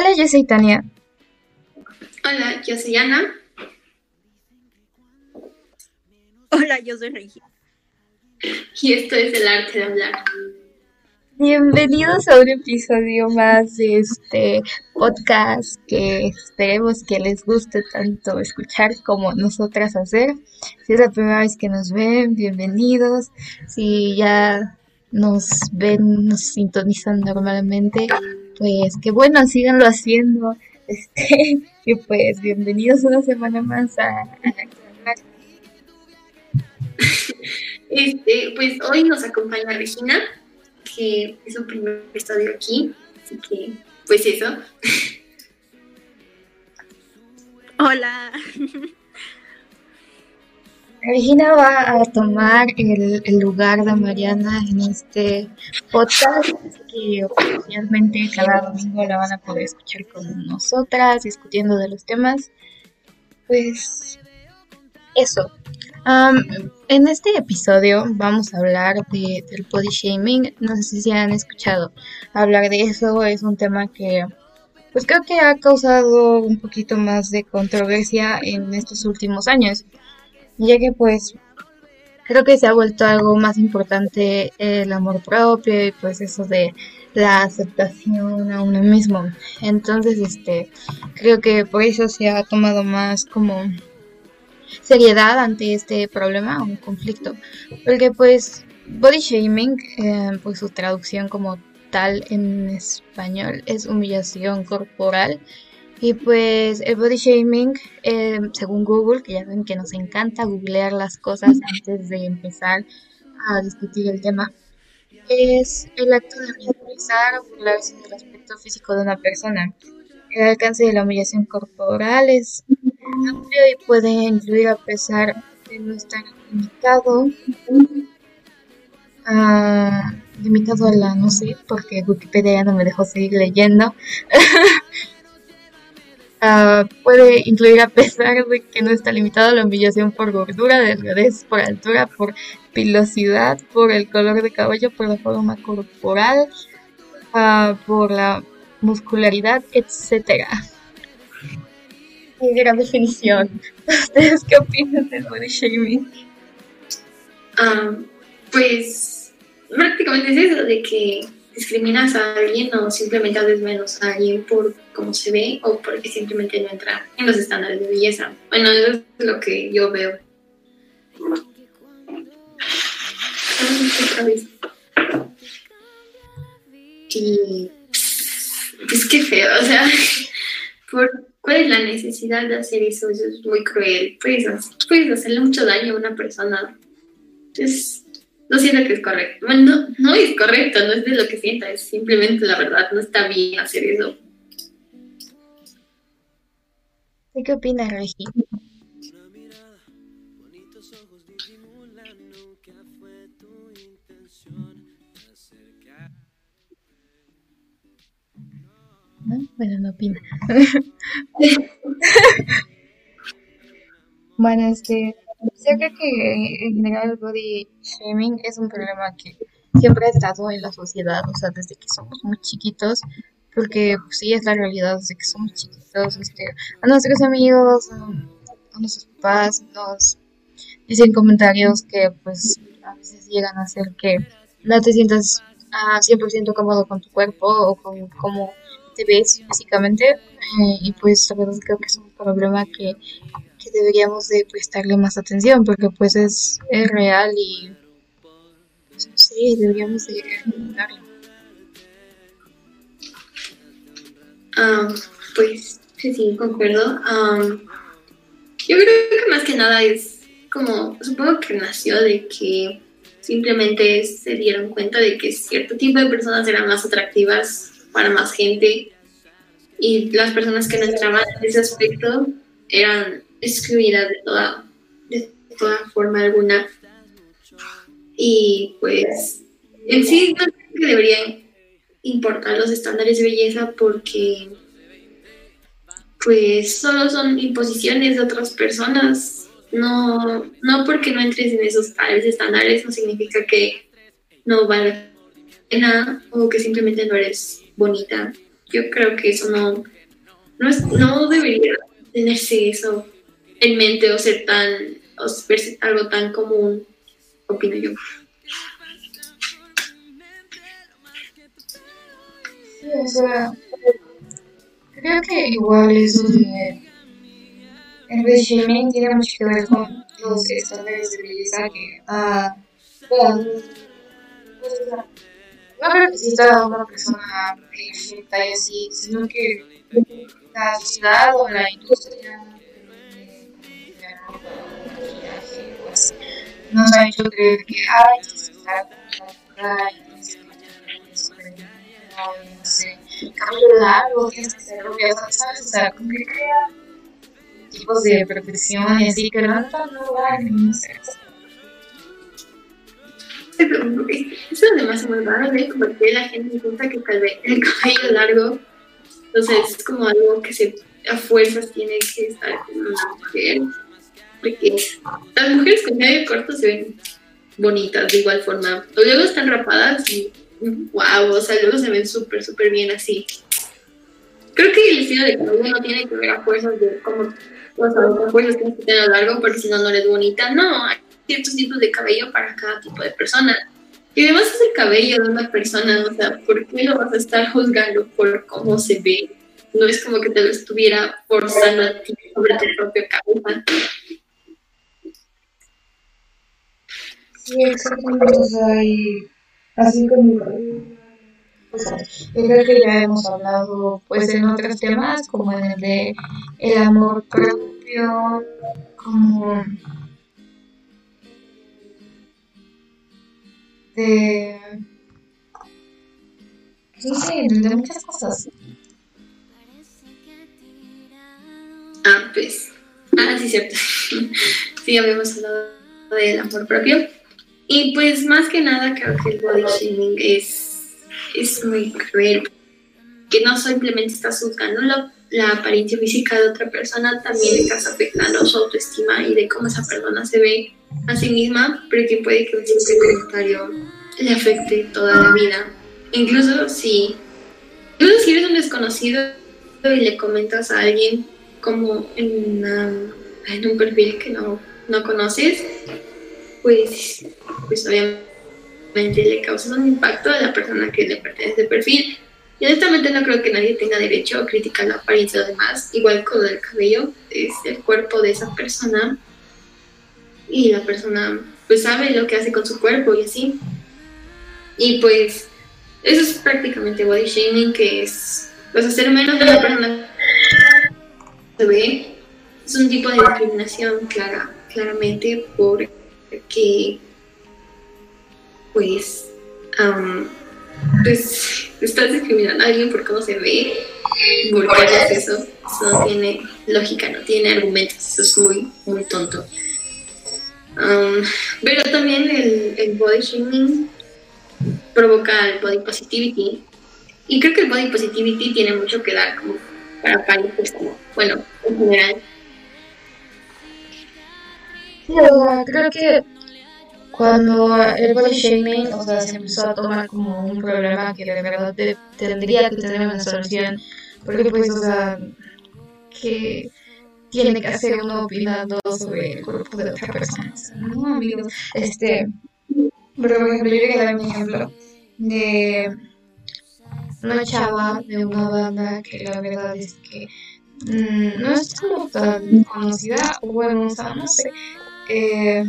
Hola, yo soy Tania. Hola, yo soy Ana. Hola, yo soy Regina. Y esto es el arte de hablar. Bienvenidos a un episodio más de este podcast que esperemos que les guste tanto escuchar como nosotras hacer. Si es la primera vez que nos ven, bienvenidos. Si ya nos ven, nos sintonizan normalmente, pues que bueno, síganlo haciendo. Este, y pues bienvenidos una semana más a, Este, pues hoy nos acompaña Regina, que es su primer episodio aquí, así que pues eso. Hola. Regina va a tomar el, el, lugar de Mariana en este podcast que oficialmente cada domingo la van a poder escuchar con nosotras, discutiendo de los temas. Pues eso. Um, en este episodio vamos a hablar de, del body shaming. No sé si han escuchado hablar de eso. Es un tema que pues creo que ha causado un poquito más de controversia en estos últimos años ya que pues creo que se ha vuelto algo más importante el amor propio y pues eso de la aceptación a uno mismo. Entonces, este, creo que por eso se ha tomado más como seriedad ante este problema, un conflicto, porque pues body shaming, eh, pues su traducción como tal en español es humillación corporal y pues el body shaming, eh, según Google, que ya ven que nos encanta googlear las cosas antes de empezar a discutir el tema, es el acto de ridiculizar o burlarse del aspecto físico de una persona. El alcance de la humillación corporal es amplio y puede incluir a pesar de no estar limitado a, limitado a la, no sé, porque Wikipedia ya no me dejó seguir leyendo. Uh, puede incluir a pesar de que no está limitado la humillación por gordura, delgadez, por altura, por pilosidad, por el color de cabello, por la forma corporal, uh, por la muscularidad, etcétera. Qué gran definición. ¿Ustedes qué opinan del body shaming? Um, pues prácticamente es eso, de que discriminas a alguien o simplemente haces menos a alguien por cómo se ve o porque simplemente no entra en los estándares de belleza. Bueno, eso es lo que yo veo. Y es que feo, o sea, ¿por ¿cuál es la necesidad de hacer eso? Eso es muy cruel. Puedes, puedes hacerle mucho daño a una persona. Entonces, no siento que es correcto. Bueno, no, no es correcto, no es de lo que sienta, es simplemente la verdad, no está bien hacer eso. ¿Qué opinas, Regi? ¿No? Bueno, no opina. bueno, este, yo creo que en general el body shaming es un problema que siempre ha estado en la sociedad, o sea, desde que somos muy chiquitos, porque pues, sí es la realidad desde que somos chiquitos, este, a nuestros amigos, a, nuestros papás nos dicen comentarios que pues a veces llegan a hacer que no te sientas uh, 100% cómodo con tu cuerpo o con cómo te ves físicamente eh, y pues la verdad creo que es un problema que deberíamos de prestarle más atención porque pues es, es real y pues, sé, deberíamos de darlo. Um, pues sí, concuerdo. Um, yo creo que más que nada es como, supongo que nació de que simplemente se dieron cuenta de que cierto tipo de personas eran más atractivas para más gente y las personas que no entraban en ese aspecto eran excluida de toda, de toda forma alguna. Y pues en sí no creo que deberían importar los estándares de belleza porque pues solo son imposiciones de otras personas. No, no porque no entres en esos tales estándares no significa que no vale pena o que simplemente no eres bonita yo creo que eso no, no, es, no debería tenerse eso en mente o ser tan, o verse algo tan común, opino yo. Sí, o sea, creo que igual eso de el regime tiene mucho que ver con los estándares de belleza que ah, bueno, pues, o sea, no creo que una persona perfecta y así, sino que la sociedad o la industria nos ha hecho creer que ay, estar súper no sé, cabello largo, tienes que ser rubia, ¿sabes? O sea, como que crea tipos de perfección y así que no dan lugar en ningún sexo. Eso es muy raro, ¿eh? Como que la gente piensa que el cabello largo, entonces es como algo que se a fuerzas tiene que estar una mujer. Porque las mujeres con cabello corto se ven bonitas de igual forma. O luego están rapadas y wow, o sea, luego se ven súper, súper bien así. Creo que el estilo de cabello no tiene que ver a fuerzas de cómo, o sea, fuerzas que tener largo porque si no, no eres bonita. No, ciertos tipos de cabello para cada tipo de persona. Y además es el cabello de una persona, o sea, ¿por qué lo vas a estar juzgando por cómo se ve? No es como que te lo estuviera forzando a ti sobre tu propia cabeza. Sí, exactamente, o sea, y así como creo que ya hemos hablado pues en otros temas como en el de el amor propio como de no sé, de muchas cosas. Ah, pues. Ah, sí, cierto. sí, habíamos hablado del amor propio. Y pues más que nada creo que el body shaming es, es muy cruel. Que no simplemente estás juzgando la, la apariencia física de otra persona, también estás afectando su autoestima y de cómo esa persona se ve a sí misma, pero que puede que un simple comentario le afecte toda la vida. Incluso si, incluso si eres un desconocido y le comentas a alguien como en, en un perfil que no, no conoces, pues, pues obviamente le causas un impacto a la persona que le pertenece el perfil. Y honestamente no creo que nadie tenga derecho a criticar la apariencia de los demás, igual con el cabello, es el cuerpo de esa persona y la persona pues sabe lo que hace con su cuerpo y así. Y pues eso es prácticamente body shaming, que es pues hacer menos de la persona se ve. Es un tipo de discriminación clara, claramente porque pues, pues estás discriminando a alguien por cómo se ve, por eso. Eso no tiene lógica, no tiene argumentos, eso es muy, muy tonto. pero también el, body shaming provoca el body positivity. Y creo que el body positivity tiene mucho que dar como para países, como, bueno, en general. Sí, o sea, creo que cuando el body shaming, o sea, se empezó a tomar como un problema que de verdad tendría que tener una solución, porque pues, o sea, que tiene que hacer uno opinando sobre el cuerpo de otra persona. no, amigos, este, pero por ejemplo, yo quería dar un ejemplo de una chava de una banda que la verdad es que mmm, no es tan conocida, o bueno, o no sé. Eh,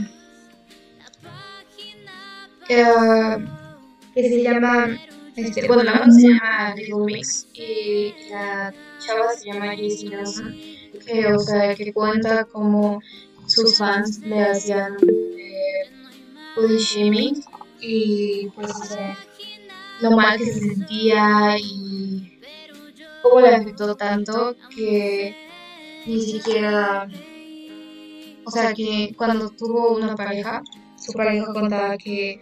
eh, que se llama, este, bueno, la banda se llama Little Mix y la chava se llama Jessie Nelson, que, o sea, que cuenta como sus fans le hacían eh, body shaming y pues lo mal que se sentía y cómo le afectó tanto que ni siquiera, o sea, que cuando tuvo una pareja, su pareja contaba que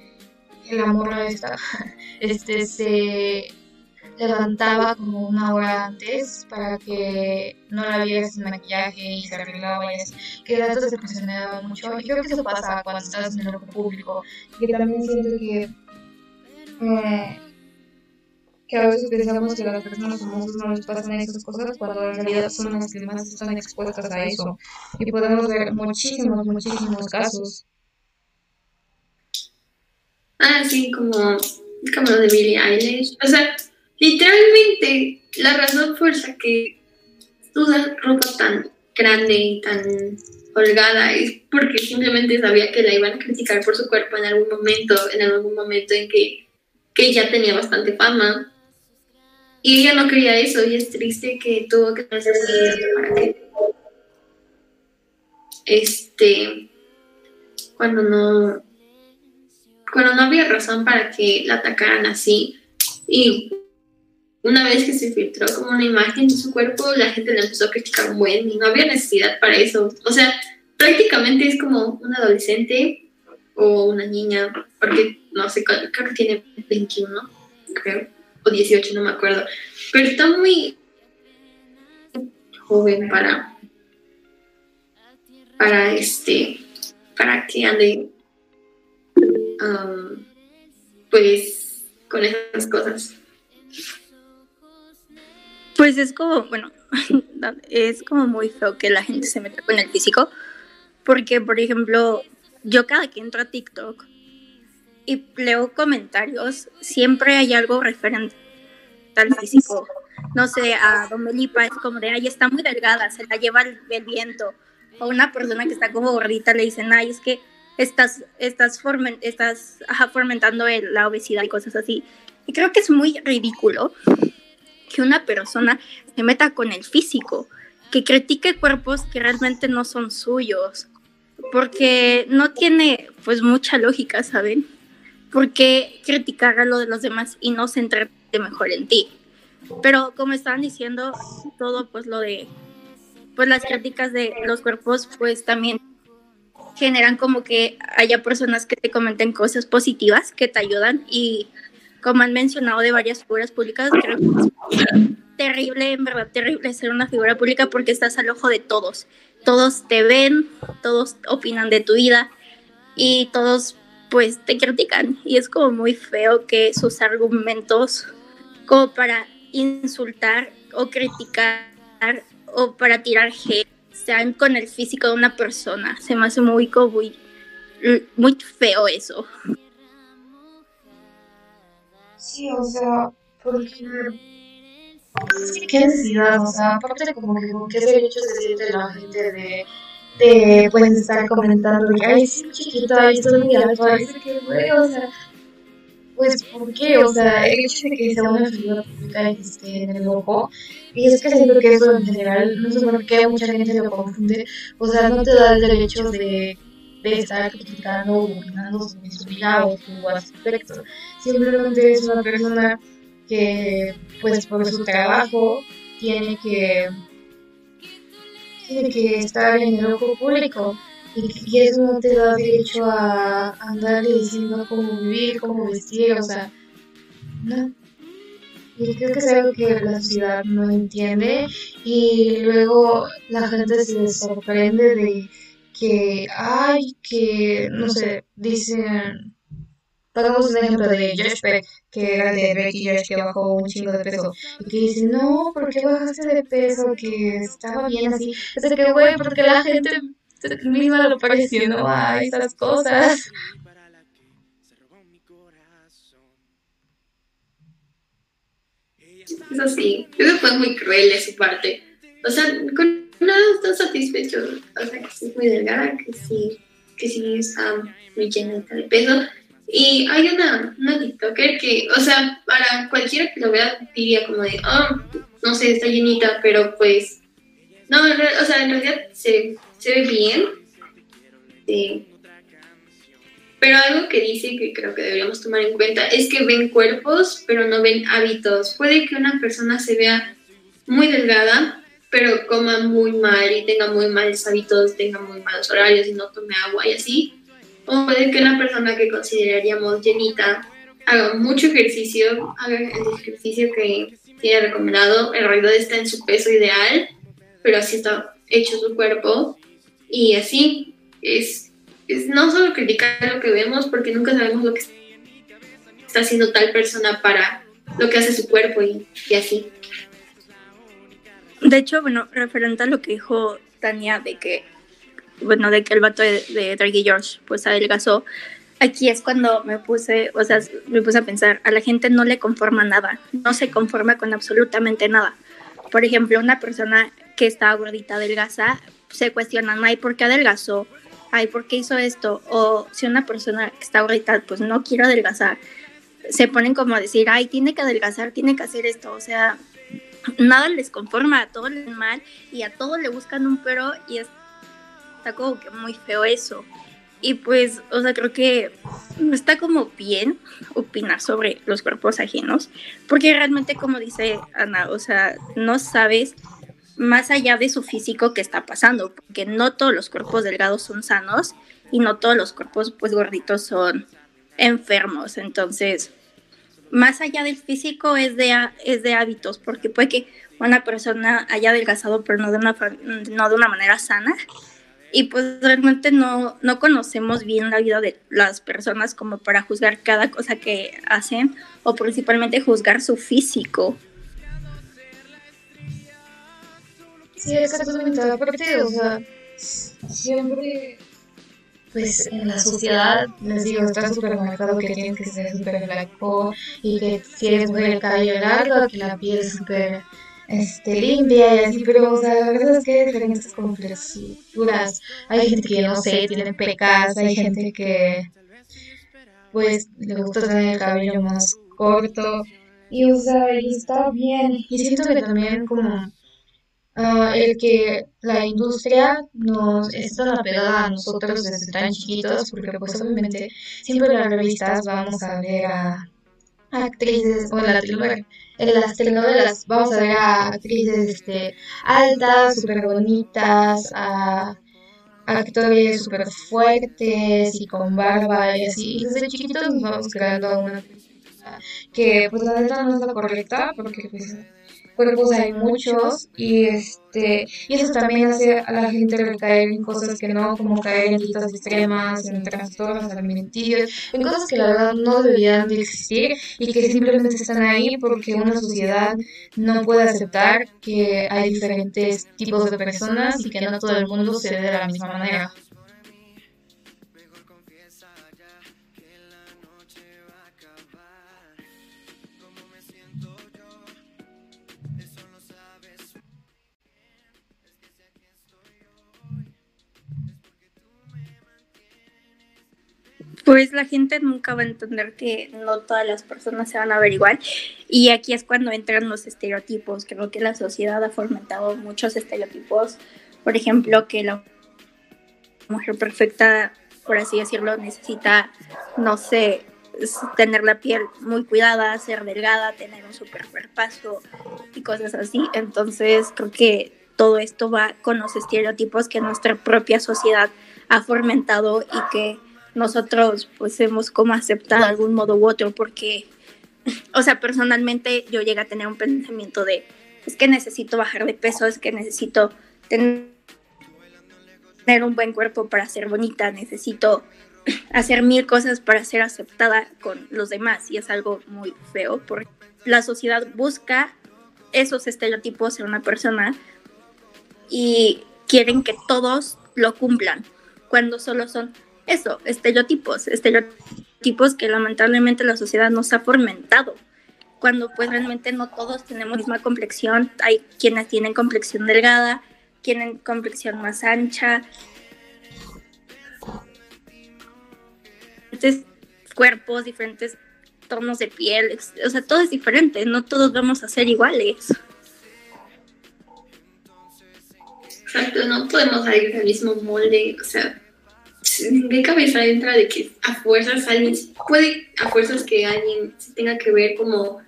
el amor esta, este, se levantaba como una hora antes para que no la viera sin maquillaje y se arreglaba y así, que datos se presionaba mucho. Y creo que eso pasa cuando estás en el público y que también siento que eh, que a veces pensamos que a las personas famosas no les pasan esas cosas cuando en realidad son las que más están expuestas a eso. Y podemos ver muchísimos, muchísimos casos. Ah, sí, como, como lo de Billie Eilish. O sea, literalmente la razón por la que usa ropa tan grande y tan holgada es porque simplemente sabía que la iban a criticar por su cuerpo en algún momento, en algún momento en que, que ya tenía bastante fama. Y ella no quería eso, y es triste que tuvo que hacer para que este cuando no cuando no había razón para que la atacaran así y una vez que se filtró como una imagen de su cuerpo, la gente le empezó a criticar un buen y no había necesidad para eso. O sea, prácticamente es como un adolescente o una niña, porque no sé, creo que tiene 21, creo, o 18, no me acuerdo. Pero está muy joven para, para este, para que ande, um, pues, con esas cosas. Pues es como, bueno, es como muy feo que la gente se meta con el físico, porque, por ejemplo, yo cada que entro a TikTok y leo comentarios, siempre hay algo referente al físico. No sé, a Domelipa es como de, ay, está muy delgada, se la lleva el, viento. O una persona que está como gordita le dicen, ay, es que estás, estás, estás fomentando la obesidad y cosas así. Y creo que es muy ridículo que una persona se meta con el físico, que critique cuerpos que realmente no son suyos, porque no tiene pues mucha lógica, ¿saben? Porque criticar a lo de los demás y no centrarte mejor en ti. Pero como estaban diciendo, todo pues lo de pues las críticas de los cuerpos pues también generan como que haya personas que te comenten cosas positivas que te ayudan y como han mencionado de varias figuras públicas, creo que es terrible, en verdad terrible ser una figura pública porque estás al ojo de todos. Todos te ven, todos opinan de tu vida y todos pues te critican y es como muy feo que sus argumentos como para insultar o criticar o para tirar hate sean con el físico de una persona. Se me hace muy, muy, muy feo eso. Sí, o sea, porque... Qué necesidad, o sea, aparte como que con qué derecho se siente la gente de, de pues estar comentando que ay, es muy chiquita, ay, estoy muy alto, ay, que güey, o sea, pues, ¿por qué? O sea, el hecho de que sea una figura pública y esté en el ojo, y es que siento que eso en general, no sé por qué mucha gente lo confunde, o sea, no te da el derecho de de estar criticando o opinando sobre su vida o su aspecto. Simplemente es una persona que, pues por su trabajo, tiene que, tiene que estar en el ojo público. Y, eso no te da derecho a andar diciendo cómo vivir, cómo vestir, o sea, no. Y creo que es algo que la sociedad no entiende y luego la gente se sorprende de que hay que, no sé, dicen, pongamos un ejemplo de Josh Peck, que era de Becky Josh, que bajó un chingo de peso, y que dice, no, ¿por qué bajaste de peso? Que estaba bien así. Es que, güey, porque la gente misma lo pareció, no a esas cosas. Eso sí, eso fue muy cruel de su parte. O sea, con no está satisfecho. O sea, que sí es muy delgada, que sí, que sí está muy llena de peso. Y hay una, una TikToker que, o sea, para cualquiera que lo vea diría como de, oh, no sé, está llenita, pero pues, no, o sea, en realidad se, se ve bien. Sí. Pero algo que dice que creo que deberíamos tomar en cuenta es que ven cuerpos, pero no ven hábitos. Puede que una persona se vea muy delgada, pero coma muy mal y tenga muy malos hábitos, tenga muy malos horarios y no tome agua y así. O puede que una persona que consideraríamos llenita haga mucho ejercicio, haga el ejercicio que tiene recomendado, en realidad está en su peso ideal, pero así está hecho su cuerpo y así es, es no solo criticar lo que vemos porque nunca sabemos lo que está haciendo tal persona para lo que hace su cuerpo y, y así. De hecho, bueno, referente a lo que dijo Tania de que, bueno, de que el vato de, de Drake y George pues adelgazó, aquí es cuando me puse, o sea, me puse a pensar, a la gente no le conforma nada, no se conforma con absolutamente nada. Por ejemplo, una persona que está gordita, adelgaza, se cuestiona, ay, ¿por qué adelgazó? Ay, ¿por qué hizo esto? O si una persona que está gordita, pues no quiere adelgazar, se ponen como a decir, ay, tiene que adelgazar, tiene que hacer esto, o sea, nada les conforma, a todo les mal y a todo le buscan un pero y está como que muy feo eso. Y pues, o sea, creo que no está como bien opinar sobre los cuerpos ajenos, porque realmente, como dice Ana, o sea, no sabes más allá de su físico qué está pasando, porque no todos los cuerpos delgados son sanos y no todos los cuerpos pues gorditos son enfermos. Entonces, más allá del físico es de, es de hábitos, porque puede que una persona haya adelgazado, pero no de una, no de una manera sana. Y pues realmente no, no conocemos bien la vida de las personas como para juzgar cada cosa que hacen o principalmente juzgar su físico. Sí, exactamente. Aparte, o sea, siempre pues en la sociedad, les digo, está súper marcado que tienes que ser súper blanco y que si eres mujer el cabello largo, que la piel es súper este, limpia y así, pero o sea, la verdad es que hay diferentes complexuras. Hay gente que, no sé, tiene pecas, hay gente que pues le gusta tener el cabello más corto y o sea, y está bien. Y siento que también como Ah, el que la industria nos está tan apegada a nosotros desde tan chiquitos, porque pues obviamente siempre en las revistas vamos a ver a actrices, o en, las telenovelas vamos a ver a actrices este, altas, súper bonitas, a actores súper fuertes y con barba y así. Y desde chiquitos nos vamos creando una que pues la verdad no es la correcta, porque pues cuerpos hay muchos y este y eso también hace a la gente recaer en cosas que no, como caer en dietas extremas, en trastornos alimenticios, en cosas que la verdad no deberían de existir y que simplemente están ahí porque una sociedad no puede aceptar que hay diferentes tipos de personas y que no todo el mundo se ve de la misma manera. Pues la gente nunca va a entender que no todas las personas se van a ver igual. Y aquí es cuando entran los estereotipos. Creo que la sociedad ha fomentado muchos estereotipos. Por ejemplo, que la mujer perfecta, por así decirlo, necesita, no sé, tener la piel muy cuidada, ser delgada, tener un super cuerpazo y cosas así. Entonces creo que todo esto va con los estereotipos que nuestra propia sociedad ha fomentado y que nosotros pues hemos como aceptado de algún modo u otro porque, o sea, personalmente yo llegué a tener un pensamiento de, es que necesito bajar de peso, es que necesito tener un buen cuerpo para ser bonita, necesito hacer mil cosas para ser aceptada con los demás y es algo muy feo porque la sociedad busca esos estereotipos en una persona y quieren que todos lo cumplan cuando solo son eso, estereotipos, estereotipos que lamentablemente la sociedad nos ha fomentado, cuando pues realmente no todos tenemos misma complexión, hay quienes tienen complexión delgada, tienen complexión más ancha, diferentes cuerpos, diferentes tonos de piel, o sea, todo es diferente, no todos vamos a ser iguales. Exacto, no podemos salir del mismo molde, o sea, ¿en qué cabeza entra de que a fuerzas alguien, puede a fuerzas que alguien se tenga que ver como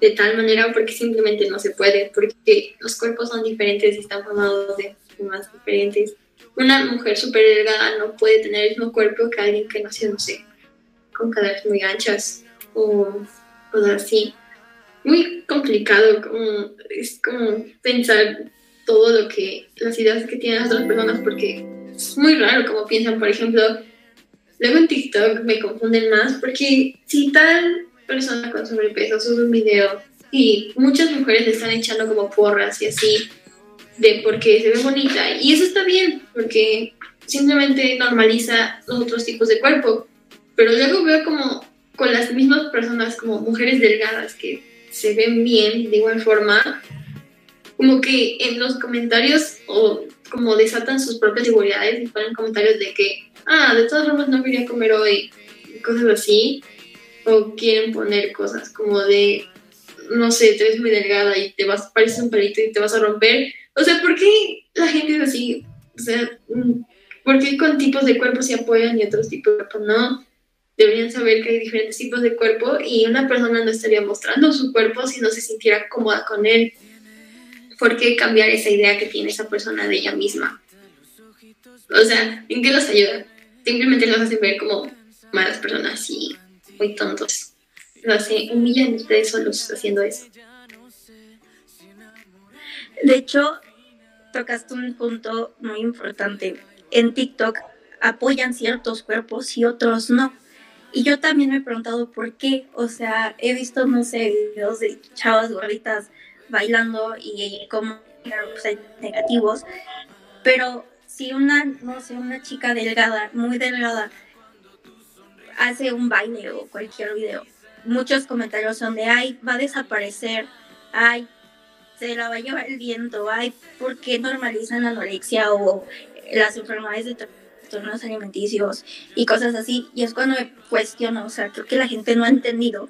de tal manera porque simplemente no se puede, porque los cuerpos son diferentes y están formados de formas diferentes. Una mujer súper delgada no puede tener el mismo cuerpo que alguien que nació, no sé, con caderas muy anchas o cosas así. Muy complicado, como, es como pensar todo lo que, las ideas que tienen las otras personas porque es muy raro como piensan, por ejemplo, luego en TikTok me confunden más porque si tal persona con sobrepeso sube un video y muchas mujeres le están echando como porras y así de porque se ve bonita. Y eso está bien, porque simplemente normaliza los otros tipos de cuerpo. Pero luego veo como con las mismas personas, como mujeres delgadas que se ven bien de igual forma, como que en los comentarios o como desatan sus propias inseguridades y ponen comentarios de que, ah, de todas formas no quería comer hoy, cosas así, o quieren poner cosas como de, no sé, te ves muy delgada y te vas, pareces un pelito y te vas a romper. O sea, ¿por qué la gente es así? O sea, mm, ¿por qué con tipos de cuerpo se apoyan y otros tipos de cuerpo no? Deberían saber que hay diferentes tipos de cuerpo y una persona no estaría mostrando su cuerpo si no se sintiera cómoda con él. ¿Por qué cambiar esa idea que tiene esa persona de ella misma? O sea, ¿en qué los ayuda? Simplemente los hace ver como malas personas y muy tontos. Lo hace, humillan ustedes solos haciendo eso. De hecho, tocaste un punto muy importante. En TikTok apoyan ciertos cuerpos y otros no. Y yo también me he preguntado por qué. O sea, he visto, no sé, videos de chavas gorditas bailando y como pues, negativos. Pero si una, no sé, una chica delgada, muy delgada, hace un baile o cualquier video, muchos comentarios son de, ay, va a desaparecer, ay, se la va a llevar el viento, ay, ¿por qué normalizan la anorexia o las enfermedades de trastornos alimenticios y cosas así? Y es cuando me cuestiono, o sea, creo que la gente no ha entendido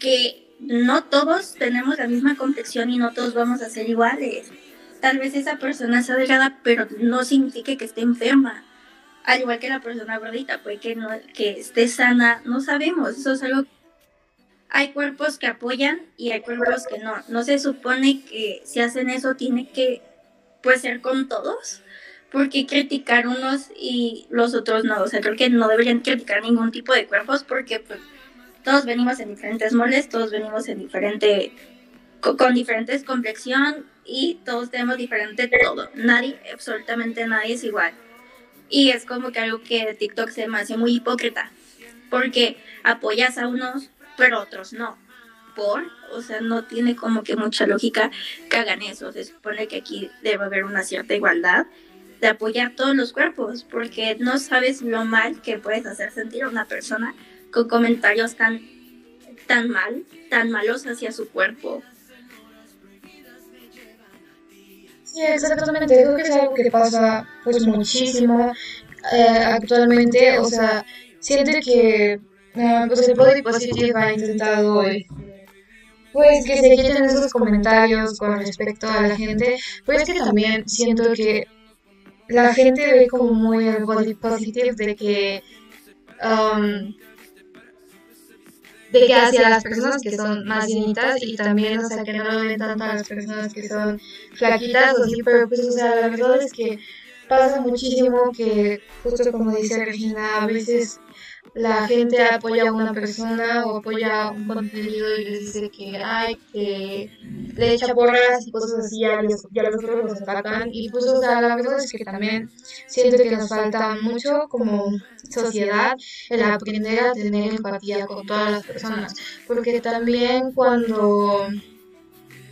que no todos tenemos la misma complexión y no todos vamos a ser iguales. Tal vez esa persona sea delgada, pero no significa que esté enferma al igual que la persona gordita, puede que, no, que esté sana, no sabemos, eso es algo... Hay cuerpos que apoyan y hay cuerpos que no. No se supone que si hacen eso tiene que pues ser con todos, porque criticar unos y los otros no. O sea, creo que no deberían criticar ningún tipo de cuerpos porque pues, todos venimos en diferentes moldes, todos venimos en diferente, con, con diferentes complexión y todos tenemos diferente todo. Nadie, absolutamente nadie es igual. Y es como que algo que TikTok se me hace muy hipócrita, porque apoyas a unos, pero otros no. Por, o sea, no tiene como que mucha lógica que hagan eso. Se supone que aquí debe haber una cierta igualdad de apoyar todos los cuerpos, porque no sabes lo mal que puedes hacer sentir a una persona con comentarios tan, tan mal, tan malos hacia su cuerpo. Sí, exactamente. Creo que es algo que pasa pues muchísimo eh, actualmente. O sea, siento que uh, pues el body positive ha intentado pues que se quiten esos comentarios con respecto a la gente. Pues es que también siento que la gente ve como muy el body positive de que um, de que hacia las personas que son más llenitas y también, o sea, que no lo ven tanto a las personas que son flaquitas o así, pero pues, o sea, la verdad es que pasa muchísimo que, justo como dice Regina, a veces la gente apoya a una persona o apoya un contenido y les dice que hay que le echa porras y cosas así, a los, y a los otros los atacan. Y pues, o sea, la verdad es que también siento que nos falta mucho como sociedad el aprender a tener empatía con todas las personas. Porque también cuando,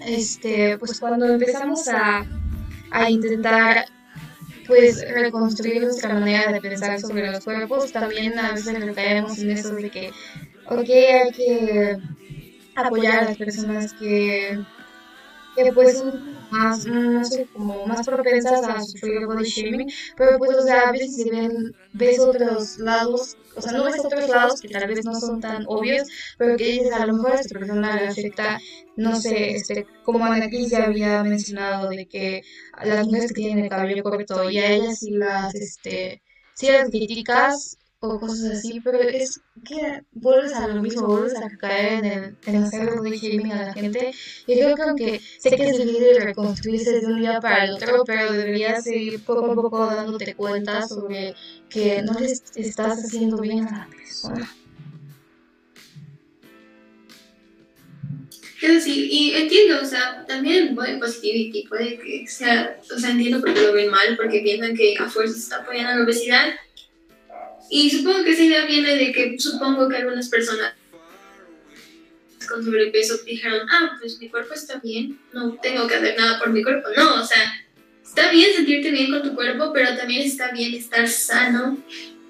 este, pues cuando empezamos a, a intentar pues reconstruir nuestra manera de pensar sobre los cuerpos, también a veces caemos en eso de que, ok, hay que apoyar a las personas que, que pues son más, no sé, como más propensas a sufrir body shaming, pero pues, o sea, a veces si ven, ves otros lados, o sea, no ves otros lados que tal vez no son tan obvios, pero que dices, a lo mejor a esta persona le afecta, no sé, este, como aquí ya había mencionado, de que las mujeres que tienen el cabello corto y a ellas si las, este, si las o cosas así, pero es que vuelves a lo mismo, vuelves a caer en, el, en hacer body shaming a la gente. Y yo creo que sé que es difícil reconstruirse de un día para el otro, pero deberías ir poco a poco dándote cuenta sobre que no les estás haciendo bien a la persona. Es decir, y entiendo, o sea, también body positivity puede que sea, o sea, entiendo por qué lo ven mal, porque piensan que a fuerza se está apoyando a la obesidad, y supongo que esa idea viene de que supongo que algunas personas con sobrepeso dijeron, ah, pues mi cuerpo está bien, no tengo que hacer nada por mi cuerpo. No, o sea, está bien sentirte bien con tu cuerpo, pero también está bien estar sano,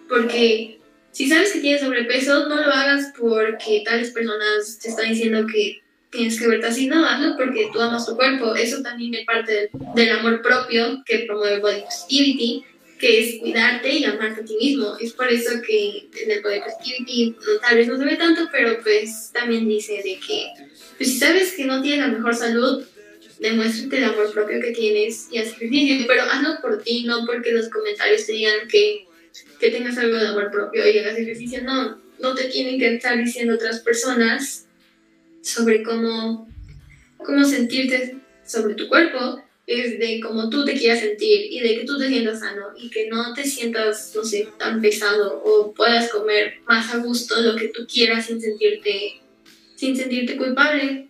porque si sabes que tienes sobrepeso, no lo hagas porque tales personas te están diciendo que tienes que verte así, no, hazlo porque tú amas tu cuerpo. Eso también es parte del, del amor propio que promueve Body Positivity que es cuidarte y amarte a ti mismo. Es por eso que en el Poder Positivity tal vez no se ve tanto, pero pues también dice de que pues, si sabes que no tienes la mejor salud, demuéstrate el amor propio que tienes y haz ejercicio, pero hazlo por ti, no porque los comentarios te digan que, que tengas algo de amor propio y hagas ejercicio, no, no te tienen que estar diciendo otras personas sobre cómo, cómo sentirte sobre tu cuerpo, es de cómo tú te quieras sentir y de que tú te sientas sano y que no te sientas, no sé, tan pesado o puedas comer más a gusto lo que tú quieras sin sentirte, sin sentirte culpable.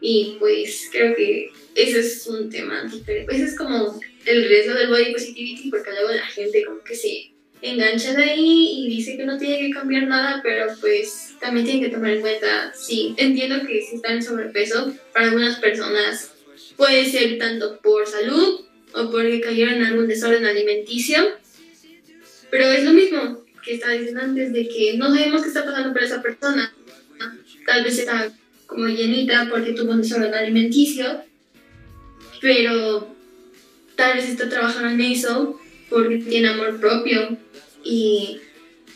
Y pues creo que ese es un tema diferente. Ese es como el riesgo del body positivity porque luego la gente como que se engancha de ahí y dice que no tiene que cambiar nada, pero pues también tienen que tomar en cuenta, sí, entiendo que si están en sobrepeso, para algunas personas Puede ser tanto por salud o porque cayeron en algún desorden alimenticio. Pero es lo mismo que estaba diciendo antes de que no sabemos qué está pasando por esa persona. Tal vez está como llenita porque tuvo un desorden alimenticio, pero tal vez está trabajando en eso porque tiene amor propio y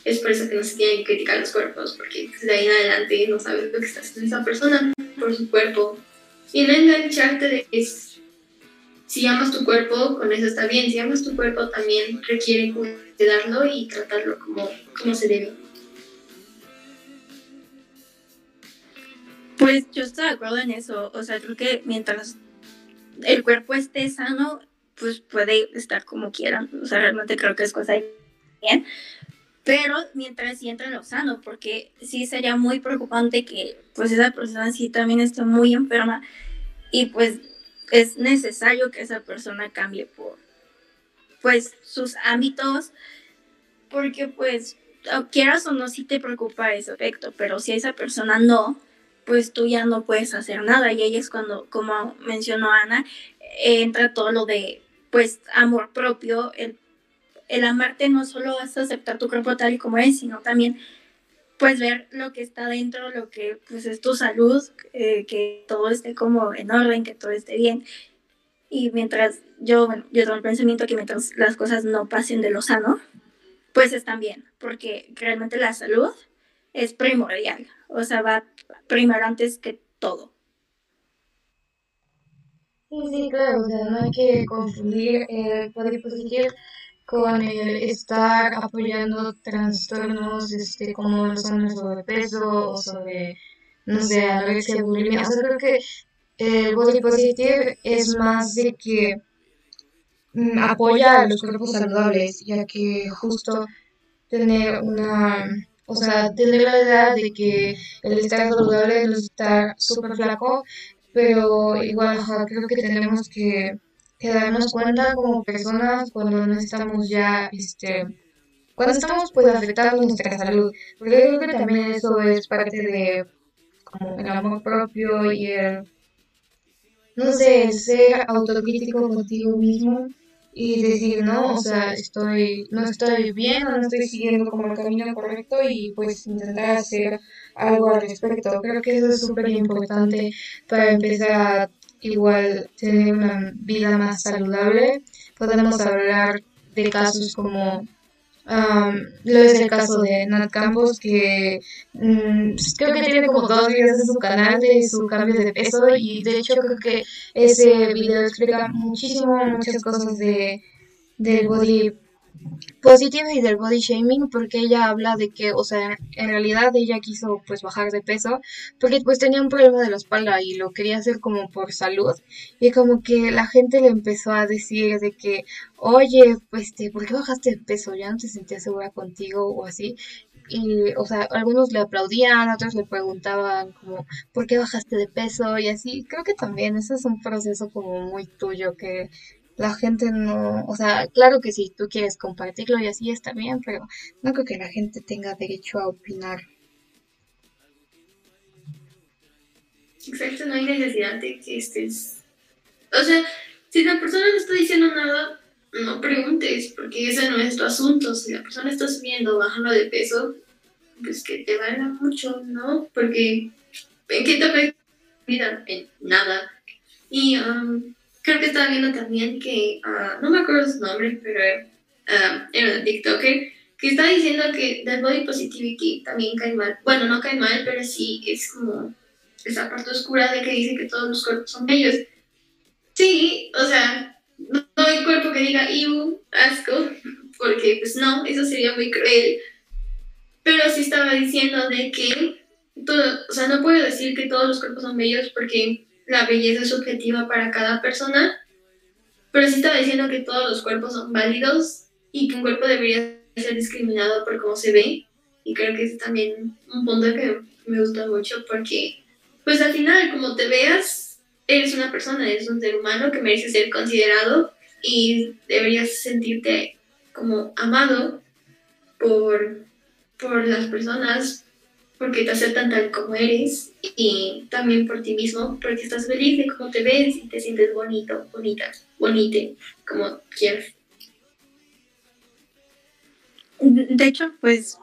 es por eso que no se tienen que criticar los cuerpos, porque de ahí en adelante no sabes lo que está haciendo esa persona por su cuerpo y no engancharte de que si amas tu cuerpo, con eso está bien. Si amas tu cuerpo, también requiere cuidarlo y tratarlo como, como se debe. Pues yo estoy de acuerdo en eso. O sea, creo que mientras el cuerpo esté sano, pues puede estar como quieran. O sea, realmente creo que es cosa de bien. Pero mientras sí entra lo sano, porque sí sería muy preocupante que pues esa persona sí también esté muy enferma y pues es necesario que esa persona cambie por pues sus ámbitos porque pues quieras o no sí te preocupa ese efecto pero si esa persona no pues tú ya no puedes hacer nada. Y ahí es cuando como mencionó Ana entra todo lo de pues amor propio el, el amarte no solo es aceptar tu cuerpo tal y como es sino también pues ver lo que está dentro, lo que pues es tu salud, eh, que todo esté como en orden, que todo esté bien. Y mientras yo, bueno, yo tengo el pensamiento que mientras las cosas no pasen de lo sano, pues están bien, porque realmente la salud es primordial, o sea, va primero antes que todo. Sí, sí, claro, o sea, no hay que confundir el poder positivo con el estar apoyando trastornos este, como son el sobrepeso o sobre, no sé, anorexia, bulimia. O sea, creo que el body positive es más de que mm, apoya a los cuerpos saludables, ya que justo tener una, o sea, tener la idea de que el estar saludable es estar súper flaco, pero igual, creo que tenemos que que darnos cuenta como personas cuando no estamos ya, este, cuando estamos pues afectando nuestra salud. Porque yo creo que también eso es parte de como el amor propio y el, no sé, ser autocrítico contigo mismo y decir, no, o sea, estoy, no estoy bien, no estoy siguiendo como el camino correcto y pues intentar hacer algo al respecto. Creo que eso es súper importante para empezar a igual tener una vida más saludable. Podemos hablar de casos como lo es el caso de Nat Campos, que mm, creo que tiene como dos videos en su canal de su cambio de peso y de hecho creo que ese video explica muchísimo, muchas cosas de, del body positiva y del body shaming porque ella habla de que, o sea, en realidad ella quiso pues bajar de peso porque pues tenía un problema de la espalda y lo quería hacer como por salud y como que la gente le empezó a decir de que, oye, pues, ¿por qué bajaste de peso? ¿Ya no te sentías segura contigo o así? Y, o sea, algunos le aplaudían, otros le preguntaban como, ¿por qué bajaste de peso? Y así, creo que también eso es un proceso como muy tuyo que la gente no, o sea, claro que si tú quieres compartirlo y así está bien, pero no creo que la gente tenga derecho a opinar. exacto, no hay necesidad de que estés... O sea, si la persona no está diciendo nada, no preguntes, porque ese no es tu asunto. Si la persona está subiendo o bajando de peso, pues que te valga mucho, ¿no? Porque ¿en qué te afecta vida? En nada. Y um, creo que estaba viendo también que, uh, no me acuerdo su nombre, pero uh, era un TikToker, que está diciendo que del body positivity también cae mal. Bueno, no cae mal, pero sí es como esa parte oscura de que dice que todos los cuerpos son bellos. Sí, o sea, no, hay cuerpo que diga, ¡iu! asco, porque pues no, eso sería muy cruel. Pero sí estaba diciendo de que, todo, o sea, no puedo decir que todos los cuerpos son bellos porque la belleza es subjetiva para cada persona, pero sí estaba diciendo que todos los cuerpos son válidos y que un cuerpo debería ser discriminado por cómo se ve. Y creo que es también un punto que me gusta mucho porque, pues al final, como te veas, eres una persona, eres un ser humano que merece ser considerado y deberías sentirte como amado por, por las personas porque te aceptan tal como eres y también por ti mismo porque estás feliz de cómo te ves y te sientes bonito, bonita, bonite, como quieras. De hecho, pues,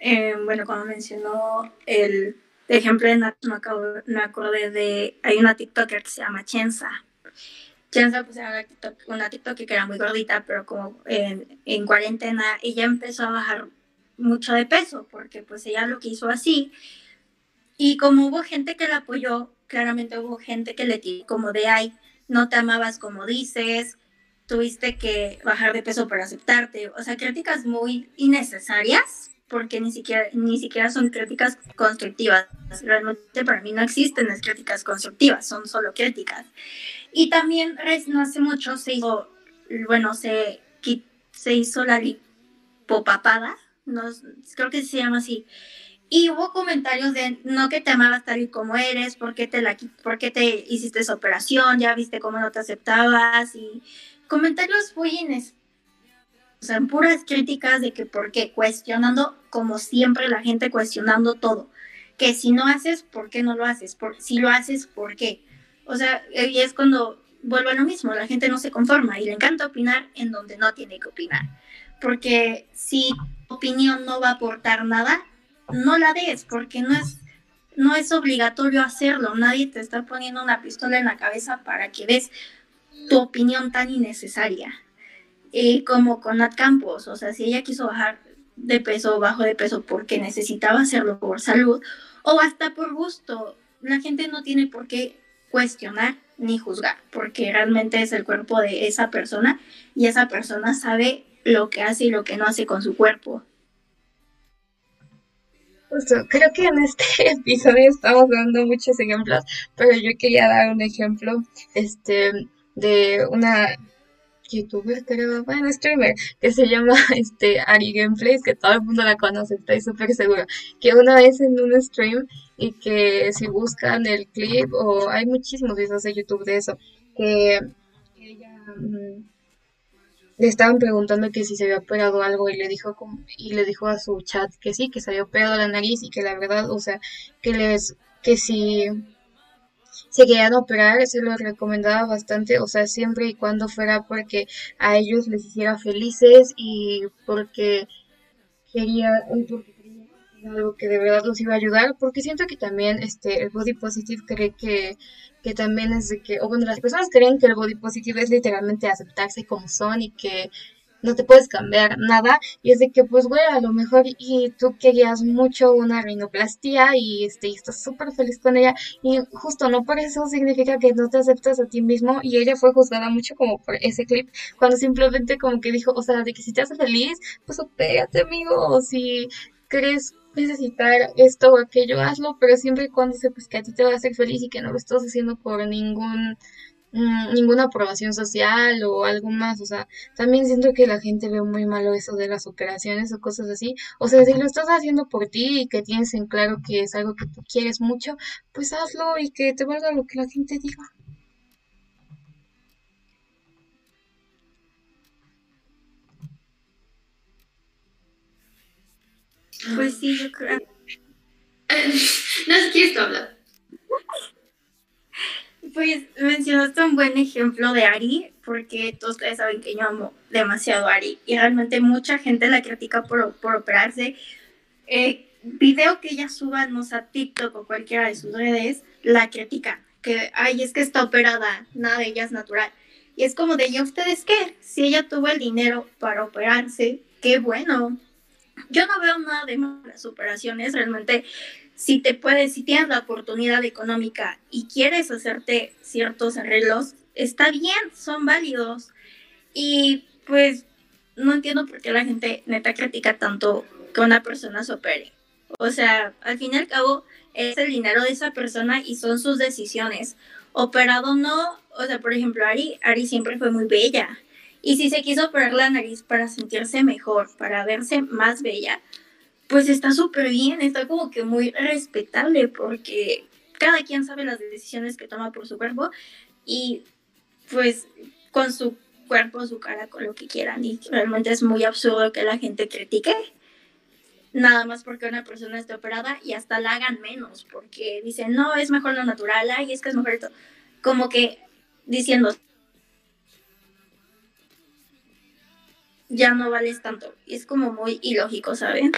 eh, bueno, como mencionó el ejemplo de Nacho, me, acordé de, hay una TikToker que se llama Chenza. Chenza, pues era una TikToker que era muy gordita, pero como en, en cuarentena ella empezó a bajar mucho de peso, porque pues ella lo quiso así. Y como hubo gente que la apoyó, claramente hubo gente que le tiró como de, ay, no te amabas como dices, tuviste que bajar de peso para aceptarte. O sea, críticas muy innecesarias, porque ni siquiera, ni siquiera son críticas constructivas. Realmente para mí no existen las críticas constructivas, son solo críticas. Y también no hace mucho se hizo, bueno, se, se hizo la lipopapada, no, creo que se llama así. Y hubo comentarios de no que te amabas tal y como eres, por qué te, la, por qué te hiciste esa operación, ya viste cómo no te aceptabas y comentarios muy ines o sea, puras críticas de que por qué, cuestionando, como siempre, la gente cuestionando todo. Que si no haces, ¿por qué no lo haces? Por, si lo haces, ¿por qué? O sea, es cuando vuelvo a lo mismo, la gente no se conforma y le encanta opinar en donde no tiene que opinar. Porque si opinión no va a aportar nada, no la des, porque no es, no es obligatorio hacerlo. Nadie te está poniendo una pistola en la cabeza para que des tu opinión tan innecesaria. Eh, como con Nat Campos, o sea, si ella quiso bajar de peso bajo de peso porque necesitaba hacerlo por salud o hasta por gusto, la gente no tiene por qué cuestionar ni juzgar, porque realmente es el cuerpo de esa persona y esa persona sabe lo que hace y lo que no hace con su cuerpo. creo que en este episodio estamos dando muchos ejemplos, pero yo quería dar un ejemplo este, de una youtuber, creo, bueno, streamer, que se llama este Ari Gameplays, que todo el mundo la conoce, estoy súper seguro, que una vez en un stream y que si buscan el clip, o hay muchísimos videos de YouTube de eso, que ella mm, le estaban preguntando que si se había operado algo y le dijo y le dijo a su chat que sí, que se había operado la nariz y que la verdad, o sea, que les que si se querían operar, se los recomendaba bastante, o sea, siempre y cuando fuera porque a ellos les hiciera felices y porque quería, porque algo que de verdad los iba a ayudar, porque siento que también este el body positive cree que, que también es de que, o bueno, las personas creen que el body positive es literalmente aceptarse como son y que no te puedes cambiar nada. Y es de que, pues, güey, a lo mejor y tú querías mucho una rinoplastía y, este, y estás súper feliz con ella. Y justo no por eso significa que no te aceptas a ti mismo. Y ella fue juzgada mucho como por ese clip, cuando simplemente como que dijo, o sea, de que si te hace feliz, pues opérate, amigo. O si crees necesitar esto o aquello, hazlo, pero siempre y cuando sepas que a ti te va a hacer feliz y que no lo estás haciendo por ningún Mm, ninguna aprobación social o algo más, o sea, también siento que la gente ve muy malo eso de las operaciones o cosas así, o sea, si lo estás haciendo por ti y que tienes en claro que es algo que tú quieres mucho, pues hazlo y que te valga lo que la gente diga. Pues sí, yo creo. no, si quieres tú hablar. mencionaste un buen ejemplo de Ari, porque todos ustedes saben que yo amo demasiado a Ari y realmente mucha gente la critica por, por operarse. Eh, video que ella suba, no sé, a TikTok o cualquiera de sus redes, la critica. Que, ay, es que está operada, nada de ella es natural. Y es como de, ¿y ustedes qué? Si ella tuvo el dinero para operarse, qué bueno. Yo no veo nada de malas operaciones, realmente si te puedes, si tienes la oportunidad económica y quieres hacerte ciertos arreglos, está bien, son válidos. Y pues no entiendo por qué la gente neta critica tanto que una persona se opere. O sea, al fin y al cabo es el dinero de esa persona y son sus decisiones. Operado no, o sea, por ejemplo, Ari, Ari siempre fue muy bella. Y si se quiso operar la nariz para sentirse mejor, para verse más bella, pues está súper bien, está como que muy respetable porque cada quien sabe las decisiones que toma por su cuerpo y pues con su cuerpo, su cara, con lo que quieran. Y realmente es muy absurdo que la gente critique nada más porque una persona esté operada y hasta la hagan menos porque dicen, no, es mejor lo natural, y es que es mejor esto. Como que diciendo, ya no vales tanto. Y es como muy ilógico, ¿saben?